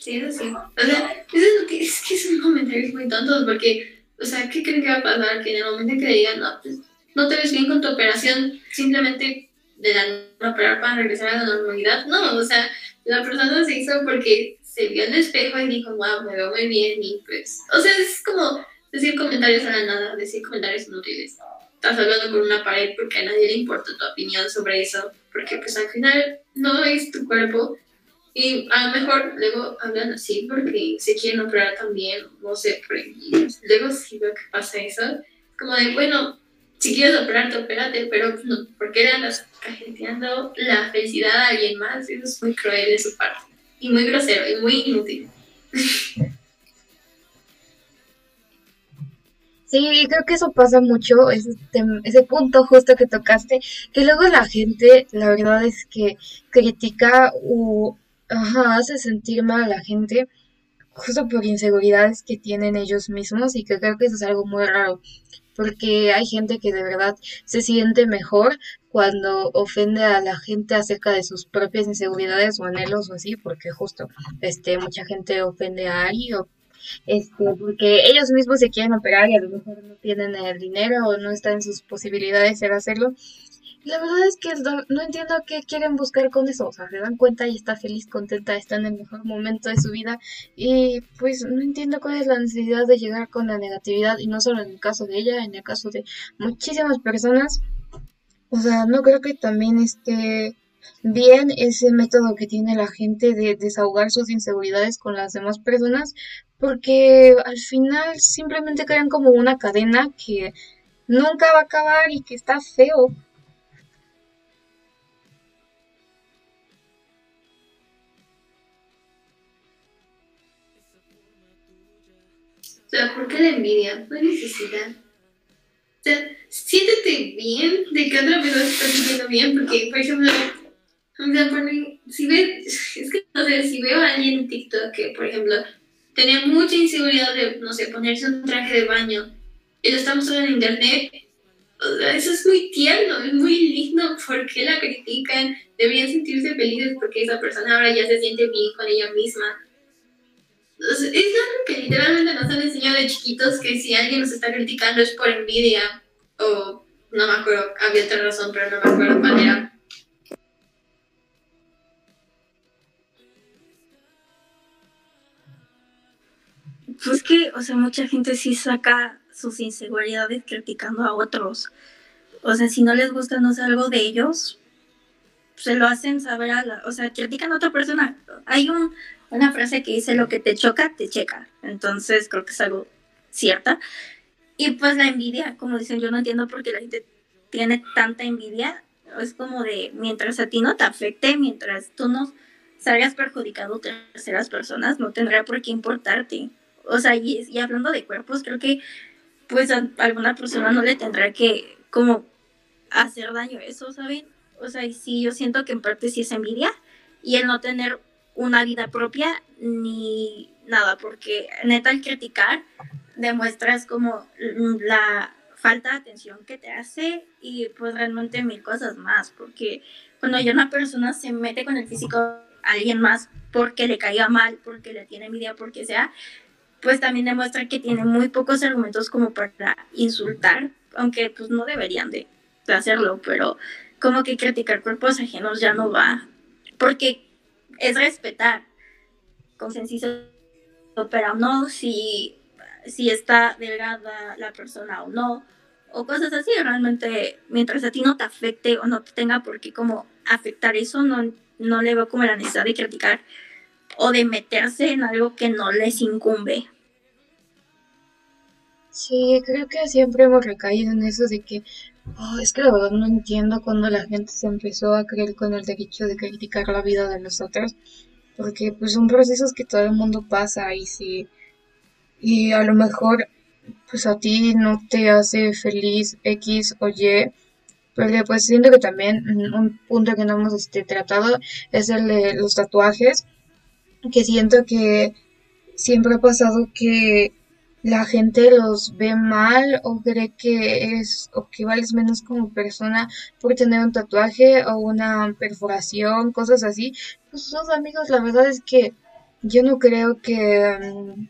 Sí, eso sí. O sea, es, que, es que son comentarios muy tontos porque, o sea, ¿qué creen que va a pasar? Que en el momento que digan, no, pues no te ves bien con tu operación, simplemente de la operar para regresar a la normalidad. No, o sea, la persona se hizo porque se vio en el espejo y dijo, wow, me veo muy bien y pues, o sea, es como decir comentarios a la nada, decir comentarios inútiles. Estás hablando con una pared porque a nadie le importa tu opinión sobre eso, porque pues al final no es tu cuerpo y a lo mejor luego hablan así porque se quieren operar también, no sé, luego sí veo que pasa eso. Como de, bueno, si quieres operarte, opérate, pero no, ¿por qué le andas cajeteando la felicidad a alguien más? Eso es muy cruel de su parte. Y muy grosero y muy inútil. Sí, creo que eso pasa mucho, ese, ese punto justo que tocaste, que luego la gente, la verdad es que critica o ajá, hace sentir mal a la gente justo por inseguridades que tienen ellos mismos y que creo que eso es algo muy raro porque hay gente que de verdad se siente mejor cuando ofende a la gente acerca de sus propias inseguridades o anhelos o así, porque justo este mucha gente ofende a alguien o este, porque ellos mismos se quieren operar y a lo mejor no tienen el dinero o no está en sus posibilidades de hacerlo la verdad es que no, entiendo qué quieren buscar con eso. O sea, se dan cuenta y está feliz, contenta, está en el mejor momento de su vida. Y pues no entiendo cuál es la necesidad de llegar con la negatividad. Y no solo en el caso de ella, en el caso de muchísimas personas. O sea, no creo que también esté bien ese método que tiene la gente de desahogar sus inseguridades con las demás personas. Porque al final simplemente crean como una cadena que nunca va a acabar y que está feo. O sea, ¿por qué la envidia? Hay necesidad. O sea, siéntete bien de que otra persona está sintiendo bien, porque, por ejemplo, o sea, por mí, si ves, es que, no sé, si veo a alguien en TikTok que, por ejemplo, tenía mucha inseguridad de, no sé, ponerse un traje de baño y lo estamos mostrando en internet, o sea, eso es muy tierno, es muy lindo. ¿Por qué la critican? Deberían sentirse felices porque esa persona ahora ya se siente bien con ella misma es algo que literalmente nos han enseñado de chiquitos que si alguien nos está criticando es por envidia o no me acuerdo, había otra razón, pero no me acuerdo cuál era. Pues que, o sea, mucha gente sí saca sus inseguridades criticando a otros. O sea, si no les gusta, no sé, algo de ellos, se lo hacen saber a la, o sea, critican a otra persona. Hay un una frase que dice lo que te choca, te checa. Entonces creo que es algo cierta. Y pues la envidia, como dicen, yo no entiendo por qué la gente tiene tanta envidia. Es como de, mientras a ti no te afecte, mientras tú no salgas perjudicado terceras personas, no tendrá por qué importarte. O sea, y, y hablando de cuerpos, creo que pues alguna persona no le tendrá que como hacer daño eso, ¿saben? O sea, y sí, yo siento que en parte sí es envidia y el no tener una vida propia ni nada, porque neta al criticar demuestras como la falta de atención que te hace y pues realmente mil cosas más, porque cuando ya una persona se mete con el físico a alguien más porque le caiga mal, porque le tiene envidia, porque sea, pues también demuestra que tiene muy pocos argumentos como para insultar, aunque pues no deberían de, hacerlo, pero como que criticar cuerpos ajenos ya no va, porque es respetar con sencillo, pero no si, si está delgada la persona o no, o cosas así, realmente mientras a ti no te afecte o no te tenga por qué como afectar eso, no, no le veo como la necesidad de criticar o de meterse en algo que no les incumbe. Sí, creo que siempre hemos recaído en eso de que oh, es que la verdad no entiendo cuando la gente se empezó a creer con el derecho de criticar la vida de los otros, porque pues son procesos que todo el mundo pasa y si y a lo mejor pues a ti no te hace feliz X o Y, porque pues siento que también un punto que no hemos este, tratado es el de los tatuajes, que siento que siempre ha pasado que la gente los ve mal o cree que es o que vales menos como persona por tener un tatuaje o una perforación, cosas así. Pues sus amigos, la verdad es que yo no creo que mm,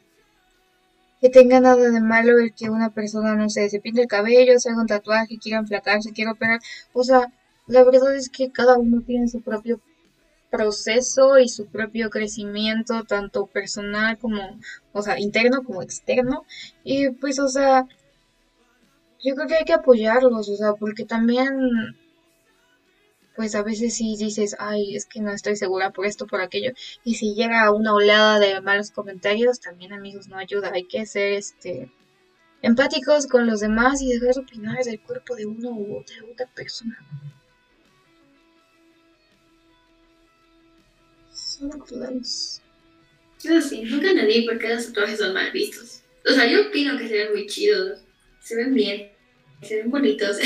que tenga nada de malo el que una persona, no sé, se pinte el cabello, se haga un tatuaje, quiera enflacarse, quiera operar. O sea, la verdad es que cada uno tiene su propio proceso y su propio crecimiento, tanto personal como, o sea, interno como externo. Y pues, o sea, yo creo que hay que apoyarlos, o sea, porque también pues a veces sí dices, ay, es que no estoy segura por esto, por aquello. Y si llega una oleada de malos comentarios, también amigos, no ayuda. Hay que ser este empáticos con los demás y dejar opinar del cuerpo de uno u de otra persona. Eso sí, nunca nadie porque los tatuajes son mal vistos. O sea, yo opino que se ven muy chidos, se ven bien, se ven bonitos.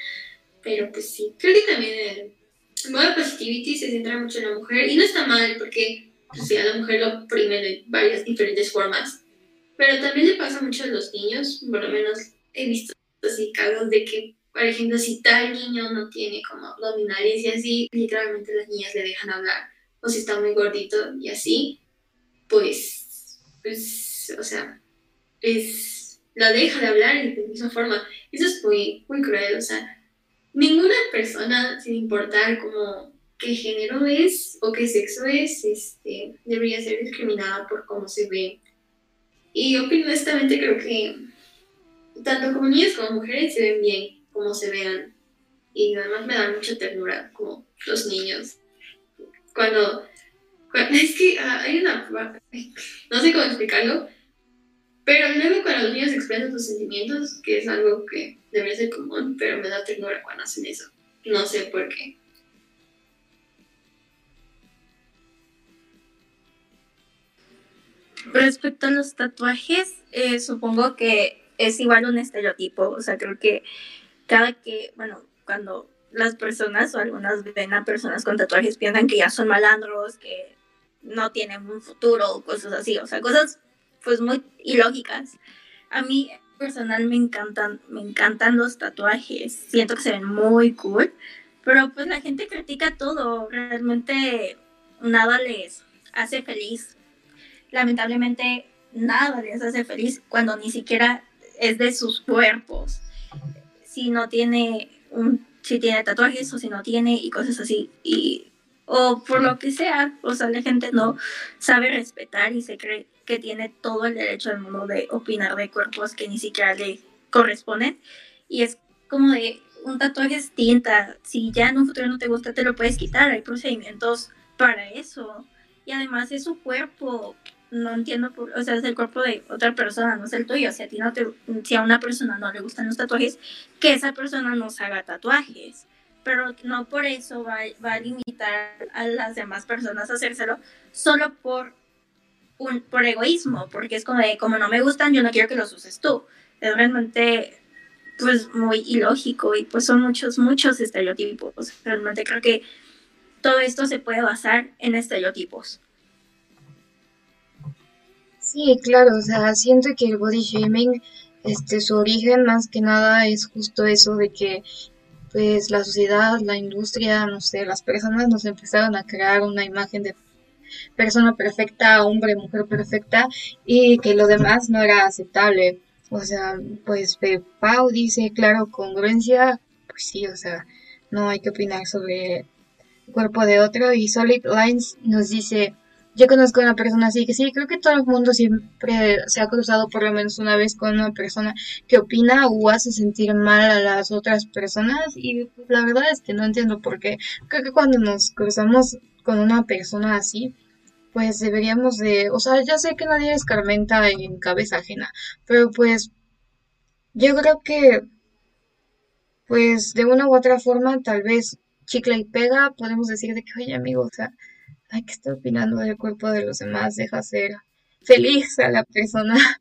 Pero pues sí, creo que también el modo positivity se centra mucho en la mujer y no está mal porque pues, a la mujer lo oprimen de varias diferentes formas. Pero también le pasa mucho a los niños, por lo menos he visto así casos de que, por ejemplo, si tal niño no tiene como abdominales y así, literalmente las niñas le dejan hablar. O si está muy gordito y así, pues, pues, o sea, es, la deja de hablar de misma forma. Eso es muy, muy cruel, o sea, ninguna persona, sin importar como qué género es o qué sexo es, este, debería ser discriminada por cómo se ve. Y honestamente creo que tanto como niños como mujeres se ven bien como se vean. Y además me da mucha ternura como los niños. Cuando, es que ah, hay una... No sé cómo explicarlo, pero luego cuando los niños expresan sus sentimientos, que es algo que debería ser común, pero me da ternura cuando hacen eso. No sé por qué. Respecto a los tatuajes, eh, supongo que es igual un estereotipo. O sea, creo que cada que, bueno, cuando las personas o algunas ven a personas con tatuajes piensan que ya son malandros, que no tienen un futuro, cosas así. O sea, cosas pues muy ilógicas. A mí personal me encantan, me encantan los tatuajes, siento que se ven muy cool, pero pues la gente critica todo, realmente nada les hace feliz. Lamentablemente nada les hace feliz cuando ni siquiera es de sus cuerpos. Si no tiene un si tiene tatuajes o si no tiene y cosas así y o por lo que sea, o sea, la gente no sabe respetar y se cree que tiene todo el derecho del mundo de opinar de cuerpos que ni siquiera le corresponden. Y es como de un tatuaje es tinta. Si ya en un futuro no te gusta, te lo puedes quitar. Hay procedimientos para eso. Y además es su cuerpo. No entiendo, por, o sea, es el cuerpo de otra persona, no es el tuyo. Si a ti no te, si a una persona no le gustan los tatuajes, que esa persona no se haga tatuajes. Pero no por eso va, va a limitar a las demás personas a hacérselo solo por un, por egoísmo, porque es como de, como no me gustan, yo no quiero que los uses tú. Es realmente, pues, muy ilógico y pues son muchos, muchos estereotipos. Realmente creo que todo esto se puede basar en estereotipos. Sí, claro, o sea, siento que el body shaming, este, su origen más que nada es justo eso de que, pues, la sociedad, la industria, no sé, las personas nos empezaron a crear una imagen de persona perfecta, hombre, mujer perfecta, y que lo demás no era aceptable. O sea, pues Pau dice, claro, congruencia, pues sí, o sea, no hay que opinar sobre el cuerpo de otro. Y Solid Lines nos dice, yo conozco a una persona así que sí, creo que todo el mundo siempre se ha cruzado por lo menos una vez con una persona que opina o hace sentir mal a las otras personas y la verdad es que no entiendo por qué. Creo que cuando nos cruzamos con una persona así, pues deberíamos de, o sea, ya sé que nadie escarmenta en cabeza ajena, pero pues yo creo que, pues de una u otra forma, tal vez chicle y pega, podemos decir de que, oye amigo, o sea, hay que estar opinando del cuerpo de los demás, deja ser feliz a la persona.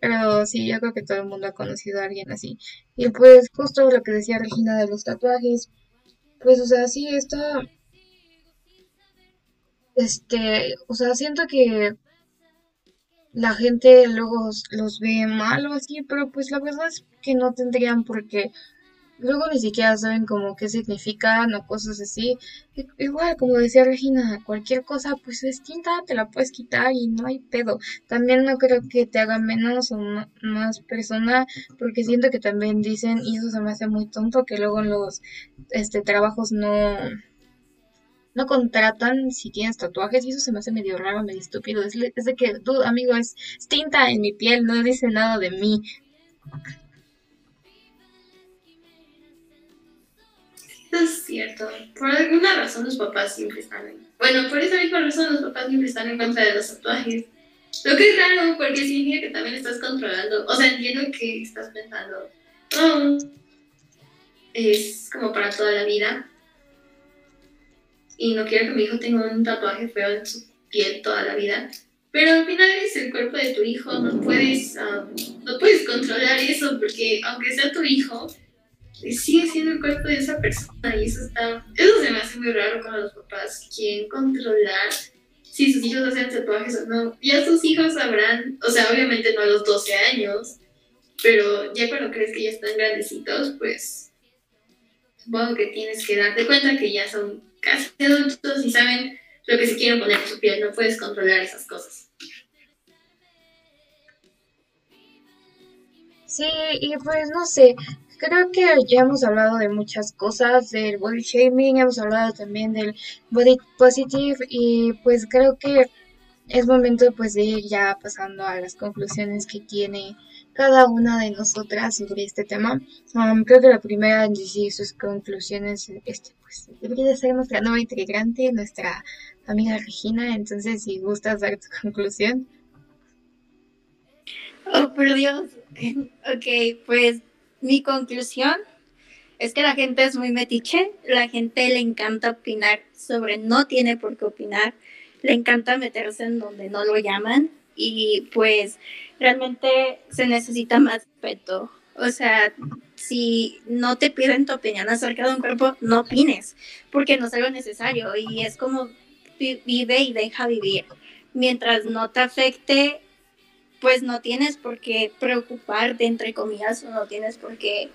Pero sí, yo creo que todo el mundo ha conocido a alguien así. Y pues justo lo que decía Regina de los tatuajes, pues o sea, sí, está este, o sea, siento que la gente luego los ve mal o así, pero pues la verdad es que no tendrían por qué. Luego ni siquiera saben como qué significan o cosas así. Igual, como decía Regina, cualquier cosa pues es tinta, te la puedes quitar y no hay pedo. También no creo que te haga menos o más persona, porque siento que también dicen, y eso se me hace muy tonto, que luego en los este, trabajos no no contratan si tienes tatuajes y eso se me hace medio raro, medio estúpido. Es, de que, tú, amigo, es, tinta en mi piel, no dice nada de mí. Cierto. Por alguna razón los papás siempre están en... Bueno, por esa misma razón los papás siempre están en contra de los tatuajes. Lo que es raro, porque significa que también estás controlando. O sea, entiendo que estás pensando, oh, es como para toda la vida, y no quiero que mi hijo tenga un tatuaje feo en su piel toda la vida. Pero al final es el cuerpo de tu hijo, no puedes, um, no puedes controlar eso porque aunque sea tu hijo, sigue siendo el cuerpo de esa persona y eso está, eso se me hace muy raro cuando los papás quieren controlar si sus hijos hacen tatuajes o no. Ya sus hijos sabrán, o sea, obviamente no a los 12 años, pero ya cuando crees que ya están grandecitos, pues supongo que tienes que darte cuenta que ya son casi adultos y saben lo que se quieren poner en su piel, no puedes controlar esas cosas. Sí, y pues no sé, creo que ya hemos hablado de muchas cosas, del body shaming, hemos hablado también del body positive y pues creo que es momento pues de ir ya pasando a las conclusiones que tiene cada una de nosotras sobre este tema. Um, creo que la primera en decir sus conclusiones este, pues, debería ser nuestra nueva integrante, nuestra amiga Regina. Entonces, si gustas dar tu conclusión. Oh, por Dios. Ok, pues mi conclusión es que la gente es muy metiche, la gente le encanta opinar sobre no tiene por qué opinar, le encanta meterse en donde no lo llaman y pues realmente se necesita más respeto. O sea, si no te piden tu opinión acerca de un cuerpo, no opines, porque no es algo necesario y es como vive y deja vivir. Mientras no te afecte, pues no tienes por qué preocuparte, entre comillas, o no tienes por qué,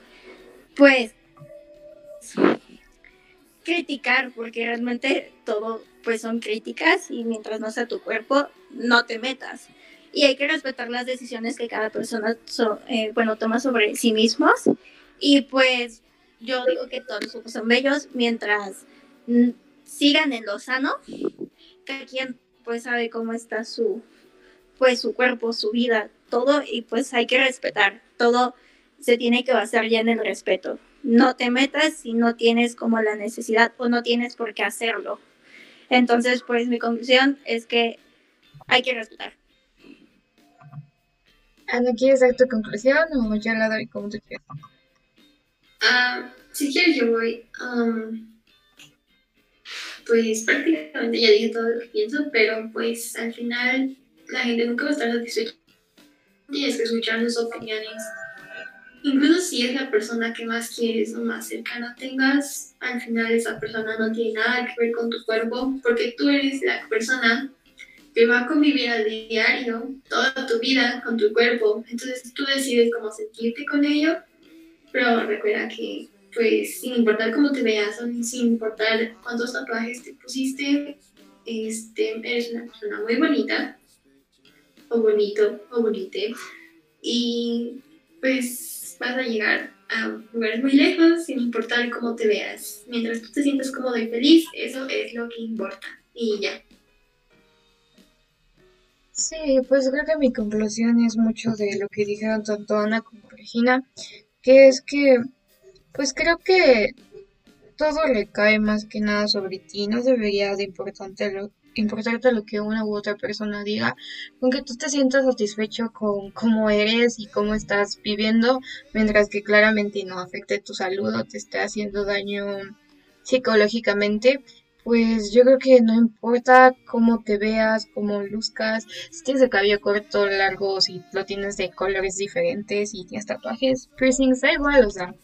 pues, criticar, porque realmente todo, pues, son críticas y mientras no sea tu cuerpo, no te metas y hay que respetar las decisiones que cada persona eh, bueno, toma sobre sí mismos. Y pues yo digo que todos los ojos son bellos mientras sigan en lo sano. Cada quien pues sabe cómo está su, pues su cuerpo, su vida, todo y pues hay que respetar. Todo se tiene que basar ya en el respeto. No te metas si no tienes como la necesidad o no tienes por qué hacerlo. Entonces, pues mi conclusión es que hay que respetar. Ana, ¿quieres dar tu conclusión o yo la doy como tú quieras? Ah, si quieres yo voy. pues prácticamente ya dije todo lo que pienso, pero pues al final la gente nunca va a estar satisfecha. Tienes que escuchar sus opiniones. Incluso si es la persona que más quieres o más cercana tengas, al final esa persona no tiene nada que ver con tu cuerpo, porque tú eres la persona que va a convivir a diario toda tu vida con tu cuerpo. Entonces tú decides cómo sentirte con ello, pero recuerda que pues sin importar cómo te veas sin importar cuántos tatuajes te pusiste, este, eres una persona muy bonita o bonito o bonite y pues vas a llegar a lugares muy lejos sin importar cómo te veas. Mientras tú te sientas cómodo y feliz, eso es lo que importa y ya. Sí, pues creo que mi conclusión es mucho de lo que dijeron tanto Ana como Regina, que es que, pues creo que todo recae más que nada sobre ti, no debería de importante lo, importarte lo que una u otra persona diga, con que tú te sientas satisfecho con cómo eres y cómo estás viviendo, mientras que claramente no afecte tu salud o te esté haciendo daño psicológicamente, pues yo creo que no importa cómo te veas, cómo luzcas, si tienes el cabello corto, largo, si lo tienes de colores diferentes, y tienes tatuajes, piercings, da igual, o sea,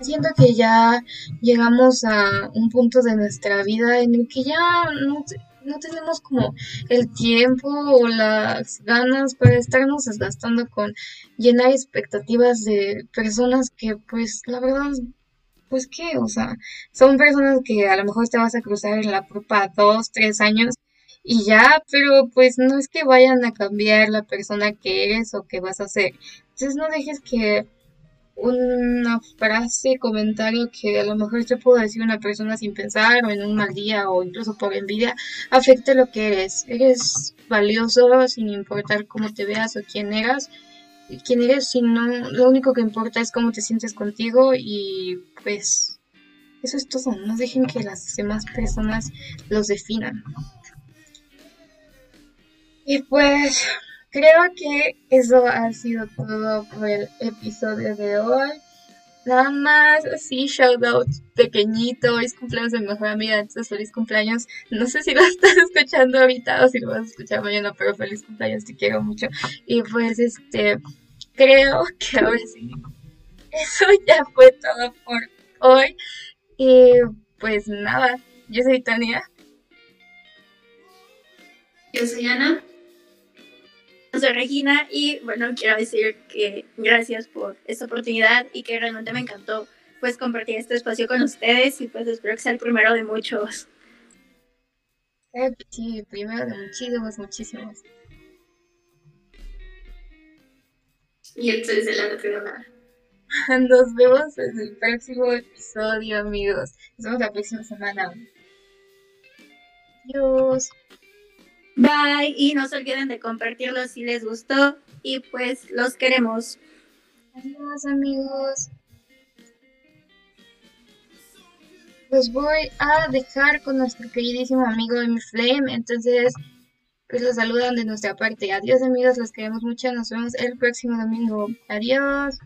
siento que ya llegamos a un punto de nuestra vida en el que ya no, no tenemos como el tiempo o las ganas para estarnos desgastando con llenar expectativas de personas que pues la verdad pues qué, o sea, son personas que a lo mejor te vas a cruzar en la prueba dos, tres años y ya, pero pues no es que vayan a cambiar la persona que eres o que vas a ser. Entonces no dejes que una frase, comentario que a lo mejor te puedo decir una persona sin pensar o en un mal día o incluso por envidia, afecte lo que eres. Eres valioso sin importar cómo te veas o quién eras. Quién eres, sino lo único que importa es cómo te sientes contigo y pues eso es todo. No dejen que las demás personas los definan. Y pues Creo que eso ha sido todo por el episodio de hoy. Nada más, sí, shout out pequeñito. es cumpleaños de mi mejor amiga, entonces feliz cumpleaños. No sé si lo estás escuchando ahorita o si lo vas a escuchar mañana, pero feliz cumpleaños, te quiero mucho. Y pues, este, creo que ahora sí, eso ya fue todo por hoy. Y pues nada, yo soy Tania. Yo soy Ana soy Regina y bueno, quiero decir que gracias por esta oportunidad y que realmente me encantó pues compartir este espacio con ustedes y pues espero que sea el primero de muchos. Sí, primero de muchísimos, muchísimos. Y esto es el anterior. Nos vemos en el próximo episodio, amigos. Nos vemos la próxima semana. Adiós. Bye y no se olviden de compartirlo si les gustó y pues los queremos. Adiós amigos. Los voy a dejar con nuestro queridísimo amigo mi Flame, entonces pues los saludan de nuestra parte. Adiós amigos, los queremos mucho, nos vemos el próximo domingo. Adiós.